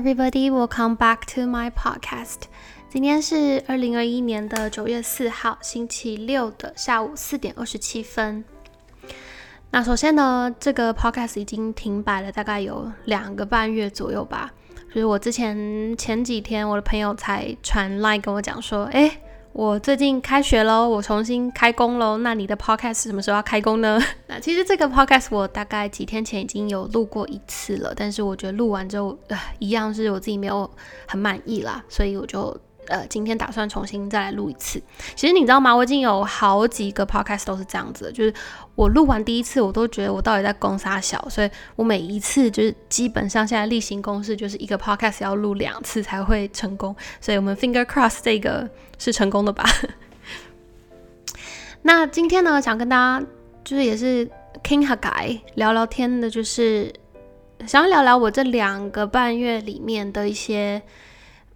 everybody, welcome back to my podcast. 今天是二零二一年的九月四号，星期六的下午四点二十七分。那首先呢，这个 podcast 已经停摆了大概有两个半月左右吧。就是我之前前几天，我的朋友才传 line 跟我讲说，哎。我最近开学喽，我重新开工喽。那你的 podcast 什么时候要开工呢？那其实这个 podcast 我大概几天前已经有录过一次了，但是我觉得录完之后，呃，一样是我自己没有很满意啦，所以我就。呃，今天打算重新再来录一次。其实你知道吗？我已经有好几个 podcast 都是这样子的，就是我录完第一次，我都觉得我到底在攻啥小，所以我每一次就是基本上现在例行公事就是一个 podcast 要录两次才会成功。所以我们 finger cross 这个是成功的吧？那今天呢，想跟大家就是也是 king 和改聊聊天的，就是想要聊聊我这两个半月里面的一些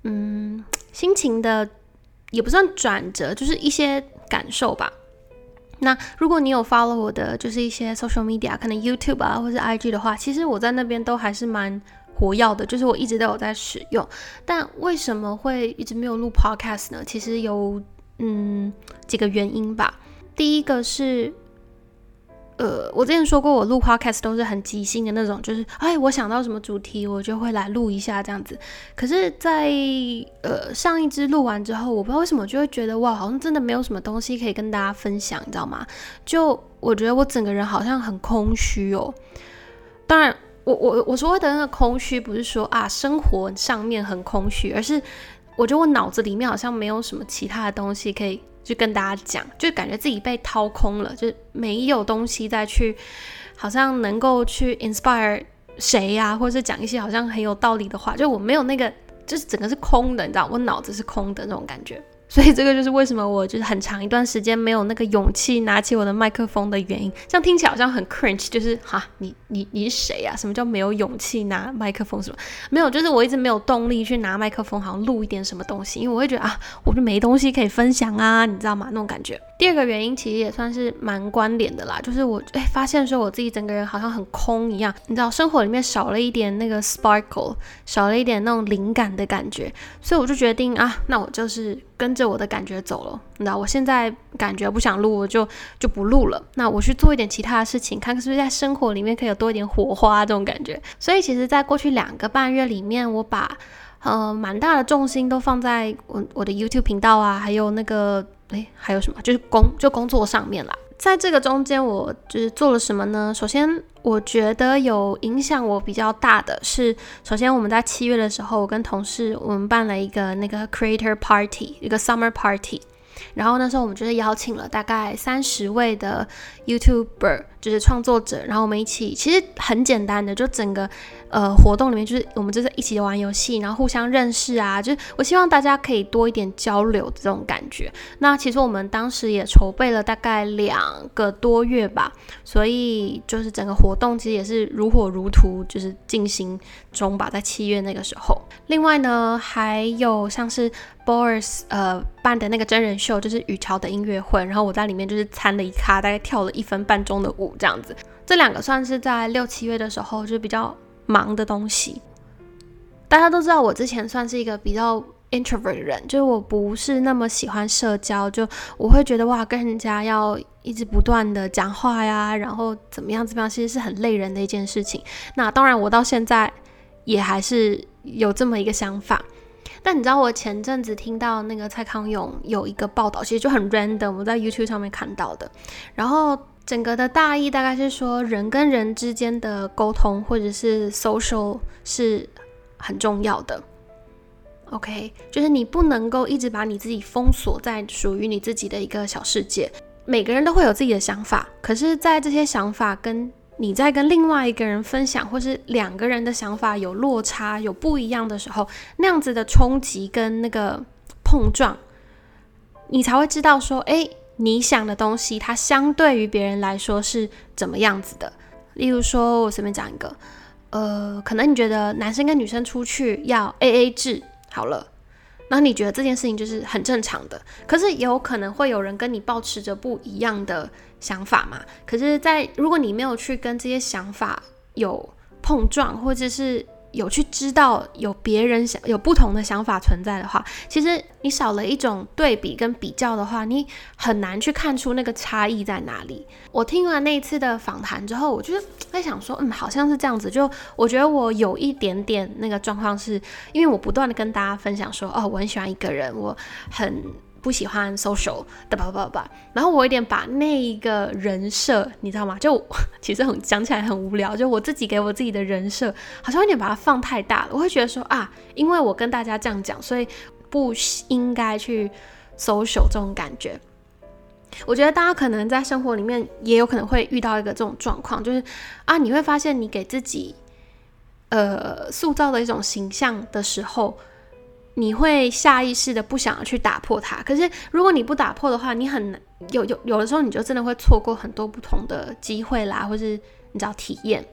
嗯。心情的也不算转折，就是一些感受吧。那如果你有 follow 我的，就是一些 social media，可能 YouTube 啊，或是 IG 的话，其实我在那边都还是蛮活跃的，就是我一直都有在使用。但为什么会一直没有录 podcast 呢？其实有嗯几个原因吧。第一个是。呃，我之前说过，我录 podcast 都是很即兴的那种，就是哎，我想到什么主题，我就会来录一下这样子。可是，在呃上一支录完之后，我不知道为什么就会觉得哇，好像真的没有什么东西可以跟大家分享，你知道吗？就我觉得我整个人好像很空虚哦。当然，我我我说的那个空虚，不是说啊生活上面很空虚，而是我觉得我脑子里面好像没有什么其他的东西可以。就跟大家讲，就感觉自己被掏空了，就没有东西再去，好像能够去 inspire 谁呀，或者是讲一些好像很有道理的话，就我没有那个，就是整个是空的，你知道，我脑子是空的那种感觉。所以这个就是为什么我就是很长一段时间没有那个勇气拿起我的麦克风的原因。这样听起来好像很 cringe，就是哈，你你你是谁呀？什么叫没有勇气拿麦克风？什么没有？就是我一直没有动力去拿麦克风，好像录一点什么东西，因为我会觉得啊，我就没东西可以分享啊，你知道吗？那种感觉。第二个原因其实也算是蛮关联的啦，就是我哎发现说我自己整个人好像很空一样，你知道，生活里面少了一点那个 sparkle，少了一点那种灵感的感觉，所以我就决定啊，那我就是。跟着我的感觉走了，那我现在感觉不想录，我就就不录了。那我去做一点其他的事情，看看是不是在生活里面可以有多一点火花这种感觉。所以其实，在过去两个半月里面，我把呃蛮大的重心都放在我我的 YouTube 频道啊，还有那个诶，还有什么，就是工就工作上面啦。在这个中间，我就是做了什么呢？首先，我觉得有影响我比较大的是，首先我们在七月的时候，我跟同事我们办了一个那个 Creator Party，一个 Summer Party。然后那时候我们就是邀请了大概三十位的 YouTuber，就是创作者，然后我们一起，其实很简单的，就整个呃活动里面就是我们就是一起玩游戏，然后互相认识啊，就是我希望大家可以多一点交流这种感觉。那其实我们当时也筹备了大概两个多月吧，所以就是整个活动其实也是如火如荼，就是进行中吧，在七月那个时候。另外呢，还有像是。Boris 呃办的那个真人秀就是雨桥的音乐会，然后我在里面就是参了一咖，大概跳了一分半钟的舞这样子。这两个算是在六七月的时候就比较忙的东西。大家都知道我之前算是一个比较 introvert 的人，就是我不是那么喜欢社交，就我会觉得哇跟人家要一直不断的讲话呀，然后怎么样怎么样，其实是很累人的一件事情。那当然我到现在也还是有这么一个想法。但你知道我前阵子听到那个蔡康永有一个报道，其实就很 random，我在 YouTube 上面看到的。然后整个的大意大概是说，人跟人之间的沟通或者是 social 是很重要的。OK，就是你不能够一直把你自己封锁在属于你自己的一个小世界。每个人都会有自己的想法，可是，在这些想法跟你在跟另外一个人分享，或是两个人的想法有落差、有不一样的时候，那样子的冲击跟那个碰撞，你才会知道说，哎，你想的东西，它相对于别人来说是怎么样子的。例如说，我随便讲一个，呃，可能你觉得男生跟女生出去要 A A 制，好了。然后你觉得这件事情就是很正常的，可是有可能会有人跟你保持着不一样的想法嘛？可是，在如果你没有去跟这些想法有碰撞，或者是有去知道有别人想有不同的想法存在的话，其实你少了一种对比跟比较的话，你很难去看出那个差异在哪里。我听完那一次的访谈之后，我就在想说，嗯，好像是这样子。就我觉得我有一点点那个状况，是因为我不断的跟大家分享说，哦，我很喜欢一个人，我很。不喜欢 social 的吧吧吧，然后我有点把那一个人设，你知道吗？就 其实很讲起来很无聊，就我自己给我自己的人设，好像有点把它放太大了。我会觉得说啊，因为我跟大家这样讲，所以不应该去 social 这种感觉。我觉得大家可能在生活里面也有可能会遇到一个这种状况，就是啊，你会发现你给自己呃塑造的一种形象的时候。你会下意识的不想要去打破它，可是如果你不打破的话，你很有有有的时候你就真的会错过很多不同的机会啦，或是你知道体验。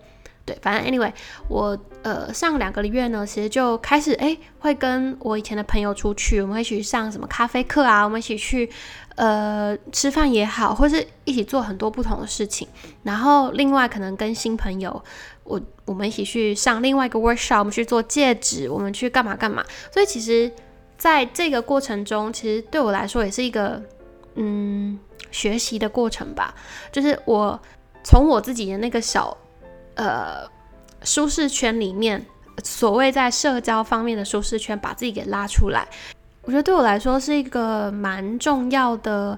对，反正 anyway，我呃上两个月呢，其实就开始哎会跟我以前的朋友出去，我们一起上什么咖啡课啊，我们一起去呃吃饭也好，或是一起做很多不同的事情。然后另外可能跟新朋友。我我们一起去上另外一个 workshop，我们去做戒指，我们去干嘛干嘛。所以其实在这个过程中，其实对我来说也是一个嗯学习的过程吧。就是我从我自己的那个小呃舒适圈里面，所谓在社交方面的舒适圈，把自己给拉出来。我觉得对我来说是一个蛮重要的。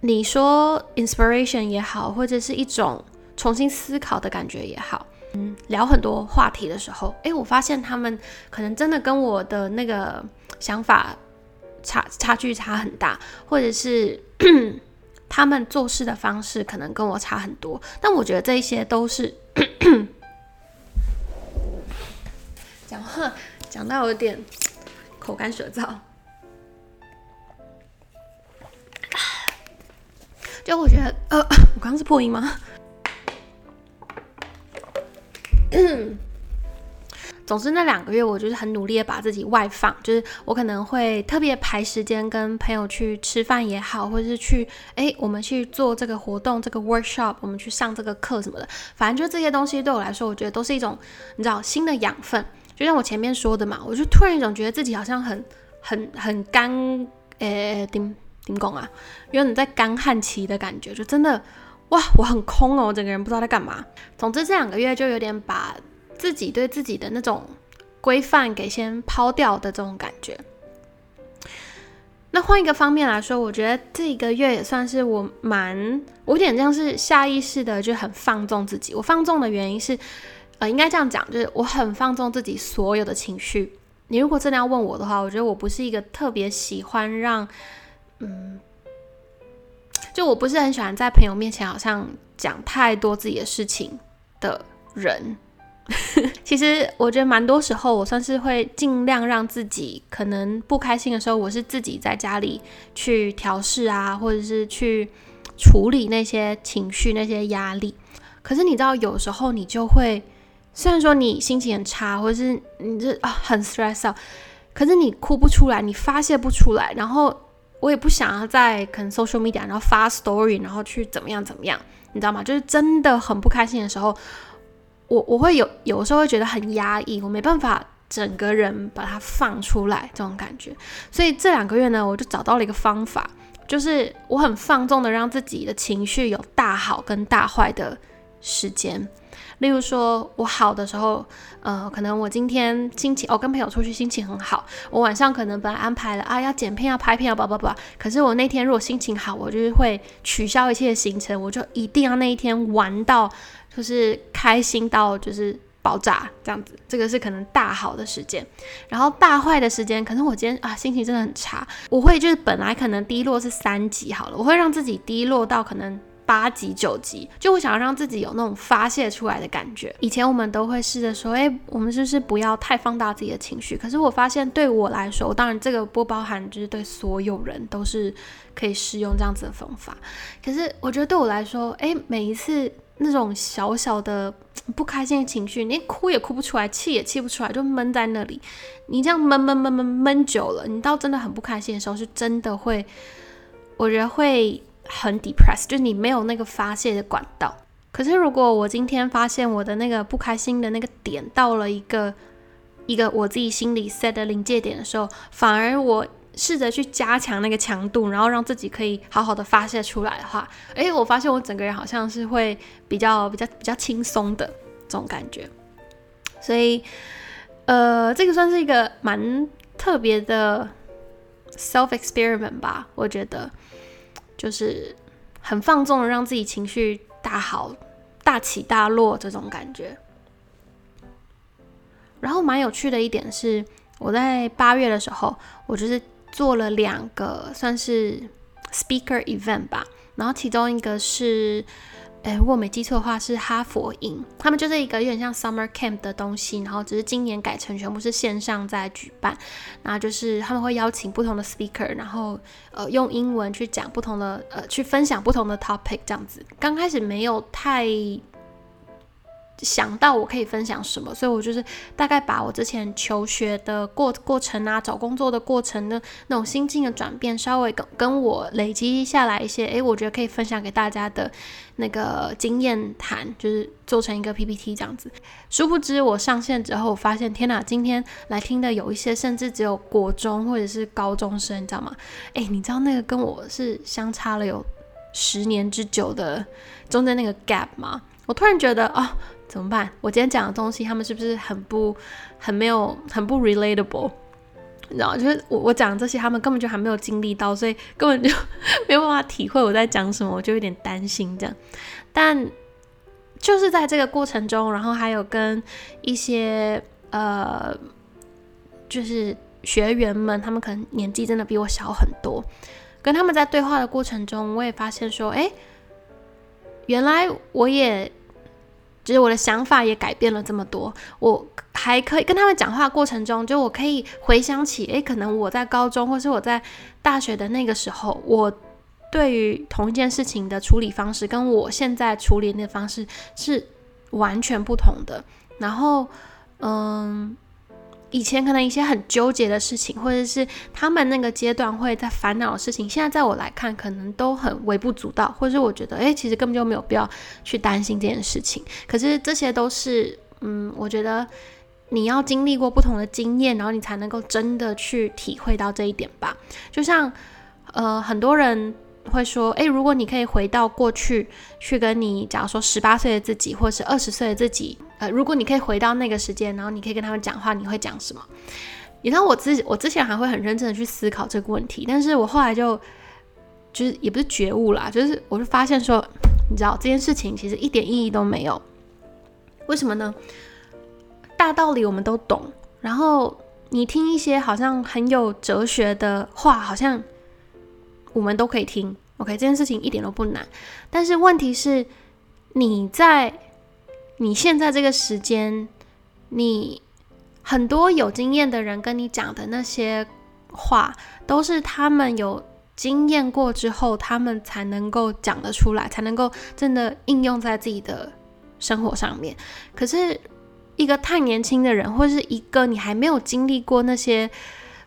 你说 inspiration 也好，或者是一种重新思考的感觉也好。嗯，聊很多话题的时候，诶，我发现他们可能真的跟我的那个想法差差距差很大，或者是他们做事的方式可能跟我差很多。但我觉得这一些都是 讲话讲到有点 口干舌燥，就我觉得，呃，我刚刚是破音吗？总之，那两个月我就是很努力的把自己外放，就是我可能会特别排时间跟朋友去吃饭也好，或者是去哎，我们去做这个活动，这个 workshop，我们去上这个课什么的。反正就这些东西对我来说，我觉得都是一种你知道新的养分。就像我前面说的嘛，我就突然一种觉得自己好像很很很干，诶，顶顶工啊，有点在干旱期的感觉，就真的。哇，我很空哦，我整个人不知道在干嘛。总之这两个月就有点把自己对自己的那种规范给先抛掉的这种感觉。那换一个方面来说，我觉得这个月也算是我蛮，我有点像是下意识的就很放纵自己。我放纵的原因是，呃，应该这样讲，就是我很放纵自己所有的情绪。你如果真的要问我的话，我觉得我不是一个特别喜欢让，嗯。就我不是很喜欢在朋友面前好像讲太多自己的事情的人。其实我觉得蛮多时候，我算是会尽量让自己可能不开心的时候，我是自己在家里去调试啊，或者是去处理那些情绪、那些压力。可是你知道，有时候你就会，虽然说你心情很差，或者是你这啊很 stress out，可是你哭不出来，你发泄不出来，然后。我也不想要在可能 social media，然后发 story，然后去怎么样怎么样，你知道吗？就是真的很不开心的时候，我我会有有时候会觉得很压抑，我没办法整个人把它放出来这种感觉。所以这两个月呢，我就找到了一个方法，就是我很放纵的让自己的情绪有大好跟大坏的时间。例如说，我好的时候，呃，可能我今天心情，我跟朋友出去心情很好，我晚上可能本来安排了啊，要剪片，要拍片，要叭叭叭，可是我那天如果心情好，我就是会取消一切行程，我就一定要那一天玩到，就是开心到就是爆炸这样子，这个是可能大好的时间。然后大坏的时间，可能我今天啊心情真的很差，我会就是本来可能低落是三级好了，我会让自己低落到可能。八级九级，就我想要让自己有那种发泄出来的感觉。以前我们都会试着说，哎，我们是不是不要太放大自己的情绪？可是我发现，对我来说，当然这个不包含，就是对所有人都是可以适用这样子的方法。可是我觉得对我来说，哎，每一次那种小小的 不开心的情绪，你哭也哭不出来，气也气不出来，就闷在那里。你这样闷闷闷闷闷久了，你到真的很不开心的时候，是真的会，我觉得会。很 depress，就是你没有那个发泄的管道。可是如果我今天发现我的那个不开心的那个点到了一个一个我自己心里 set 的临界点的时候，反而我试着去加强那个强度，然后让自己可以好好的发泄出来的话，诶，我发现我整个人好像是会比较比较比较轻松的这种感觉。所以，呃，这个算是一个蛮特别的 self experiment 吧，我觉得，就是很放纵的让自己情绪大好、大起大落这种感觉。然后蛮有趣的一点是，我在八月的时候，我就是做了两个算是 speaker event 吧，然后其中一个是。哎，如果没记错的话，是哈佛营，他们就是一个有点像 summer camp 的东西，然后只是今年改成全部是线上在举办，然后就是他们会邀请不同的 speaker，然后呃用英文去讲不同的呃去分享不同的 topic 这样子。刚开始没有太。想到我可以分享什么，所以我就是大概把我之前求学的过过程啊，找工作的过程的那种心境的转变，稍微跟跟我累积下来一些，诶，我觉得可以分享给大家的那个经验谈，就是做成一个 PPT 这样子。殊不知我上线之后，我发现天哪，今天来听的有一些甚至只有国中或者是高中生，你知道吗？诶，你知道那个跟我是相差了有十年之久的中间那个 gap 吗？我突然觉得啊。怎么办？我今天讲的东西，他们是不是很不、很没有、很不 relatable？你知道，就是我我讲这些，他们根本就还没有经历到，所以根本就 没有办法体会我在讲什么，我就有点担心这样。但就是在这个过程中，然后还有跟一些呃，就是学员们，他们可能年纪真的比我小很多，跟他们在对话的过程中，我也发现说，哎，原来我也。就是我的想法也改变了这么多，我还可以跟他们讲话过程中，就我可以回想起，诶，可能我在高中或是我在大学的那个时候，我对于同一件事情的处理方式，跟我现在处理的方式是完全不同的。然后，嗯。以前可能一些很纠结的事情，或者是他们那个阶段会在烦恼的事情，现在在我来看，可能都很微不足道，或者是我觉得，诶，其实根本就没有必要去担心这件事情。可是这些都是，嗯，我觉得你要经历过不同的经验，然后你才能够真的去体会到这一点吧。就像，呃，很多人。会说，诶，如果你可以回到过去，去跟你，假如说十八岁的自己，或者是二十岁的自己，呃，如果你可以回到那个时间，然后你可以跟他们讲话，你会讲什么？你知道，我之我之前还会很认真的去思考这个问题，但是我后来就，就是也不是觉悟啦，就是我就发现说，你知道这件事情其实一点意义都没有。为什么呢？大道理我们都懂，然后你听一些好像很有哲学的话，好像。我们都可以听，OK，这件事情一点都不难。但是问题是，你在你现在这个时间，你很多有经验的人跟你讲的那些话，都是他们有经验过之后，他们才能够讲得出来，才能够真的应用在自己的生活上面。可是，一个太年轻的人，或者是一个你还没有经历过那些。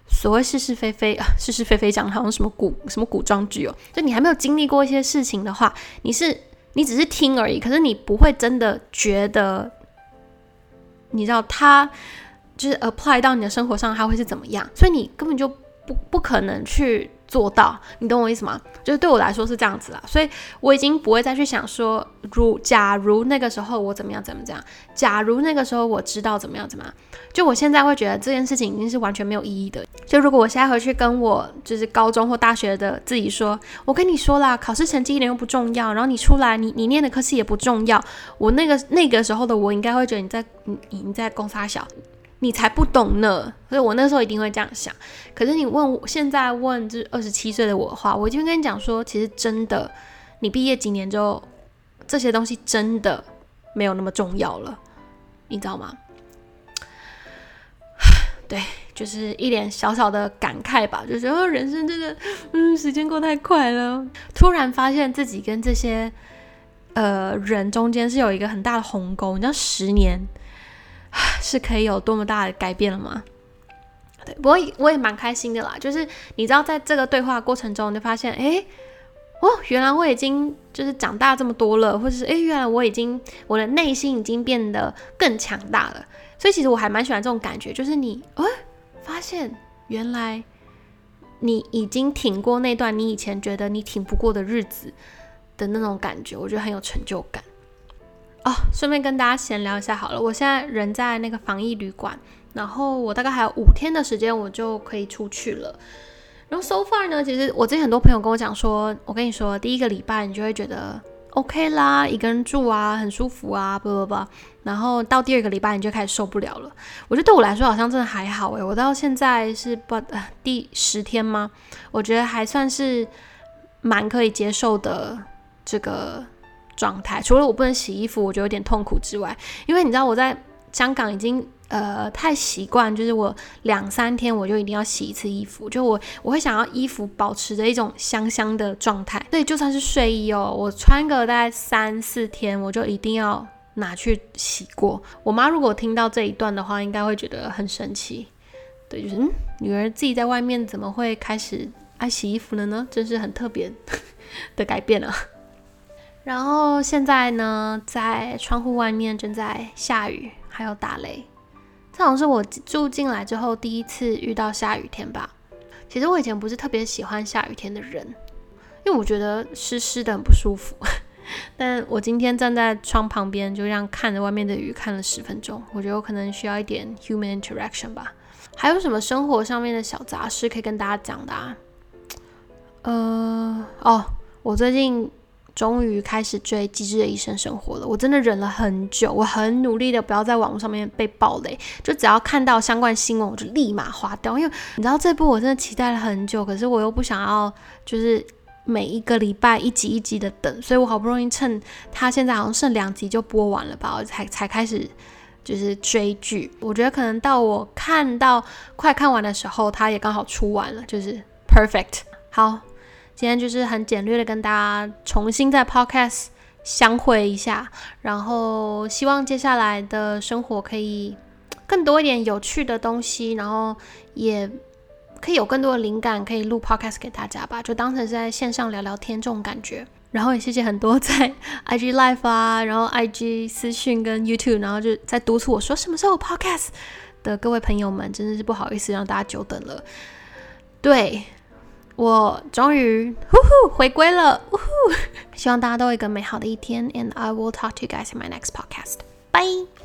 所谓是是非非啊，是是非非讲的好像什么古什么古装剧哦，就你还没有经历过一些事情的话，你是你只是听而已，可是你不会真的觉得，你知道他就是 apply 到你的生活上，他会是怎么样，所以你根本就不不可能去。做到，你懂我意思吗？就是对我来说是这样子啦，所以我已经不会再去想说，如假如那个时候我怎么样怎么怎样，假如那个时候我知道怎么样怎么样，就我现在会觉得这件事情已经是完全没有意义的。就如果我现在回去跟我就是高中或大学的自己说，我跟你说啦，考试成绩一点都不重要，然后你出来你你念的科系也不重要，我那个那个时候的我应该会觉得你在你你在攻杀小。你才不懂呢，所以我那时候一定会这样想。可是你问我现在问这二十七岁的我的话，我就会跟你讲说，其实真的，你毕业几年之后，这些东西真的没有那么重要了，你知道吗？对，就是一点小小的感慨吧，就觉得人生真的，嗯，时间过太快了。突然发现自己跟这些呃人中间是有一个很大的鸿沟，你知道，十年。是可以有多么大的改变了吗？对，不过我也蛮开心的啦。就是你知道，在这个对话过程中，你就发现，哎，哦，原来我已经就是长大这么多了，或者是哎，原来我已经我的内心已经变得更强大了。所以其实我还蛮喜欢这种感觉，就是你哎，发现原来你已经挺过那段你以前觉得你挺不过的日子的那种感觉，我觉得很有成就感。哦，顺便跟大家闲聊一下好了，我现在人在那个防疫旅馆，然后我大概还有五天的时间，我就可以出去了。然后 so far 呢，其实我之前很多朋友跟我讲说，我跟你说，第一个礼拜你就会觉得 OK 啦，一个人住啊，很舒服啊，不不不。然后到第二个礼拜你就开始受不了了。我觉得对我来说好像真的还好诶，我到现在是不呃第十天吗？我觉得还算是蛮可以接受的这个。状态除了我不能洗衣服，我觉得有点痛苦之外，因为你知道我在香港已经呃太习惯，就是我两三天我就一定要洗一次衣服，就我我会想要衣服保持着一种香香的状态，所以就算是睡衣哦，我穿个大概三四天，我就一定要拿去洗过。我妈如果听到这一段的话，应该会觉得很神奇，对，就是嗯，女儿自己在外面怎么会开始爱洗衣服了呢？真是很特别的改变了。然后现在呢，在窗户外面正在下雨，还有打雷。这好像是我住进来之后第一次遇到下雨天吧。其实我以前不是特别喜欢下雨天的人，因为我觉得湿湿的很不舒服。但我今天站在窗旁边，就这样看着外面的雨看了十分钟。我觉得我可能需要一点 human interaction 吧。还有什么生活上面的小杂事可以跟大家讲的啊？呃，哦，我最近。终于开始追《机智的医生生活》了，我真的忍了很久，我很努力的不要在网络上面被暴雷，就只要看到相关新闻我就立马划掉，因为你知道这部我真的期待了很久，可是我又不想要就是每一个礼拜一集一集的等，所以我好不容易趁它现在好像剩两集就播完了吧，我才才开始就是追剧。我觉得可能到我看到快看完的时候，它也刚好出完了，就是 perfect 好。今天就是很简略的跟大家重新在 Podcast 相会一下，然后希望接下来的生活可以更多一点有趣的东西，然后也可以有更多的灵感，可以录 Podcast 给大家吧，就当成是在线上聊聊天这种感觉。然后也谢谢很多在 IG Live 啊，然后 IG 私讯跟 YouTube，然后就在督促我说什么时候 Podcast 的各位朋友们，真的是不好意思让大家久等了。对。我终于呼呼回归了，呼呼！希望大家都有一个美好的一天，and I will talk to you guys in my next podcast. Bye.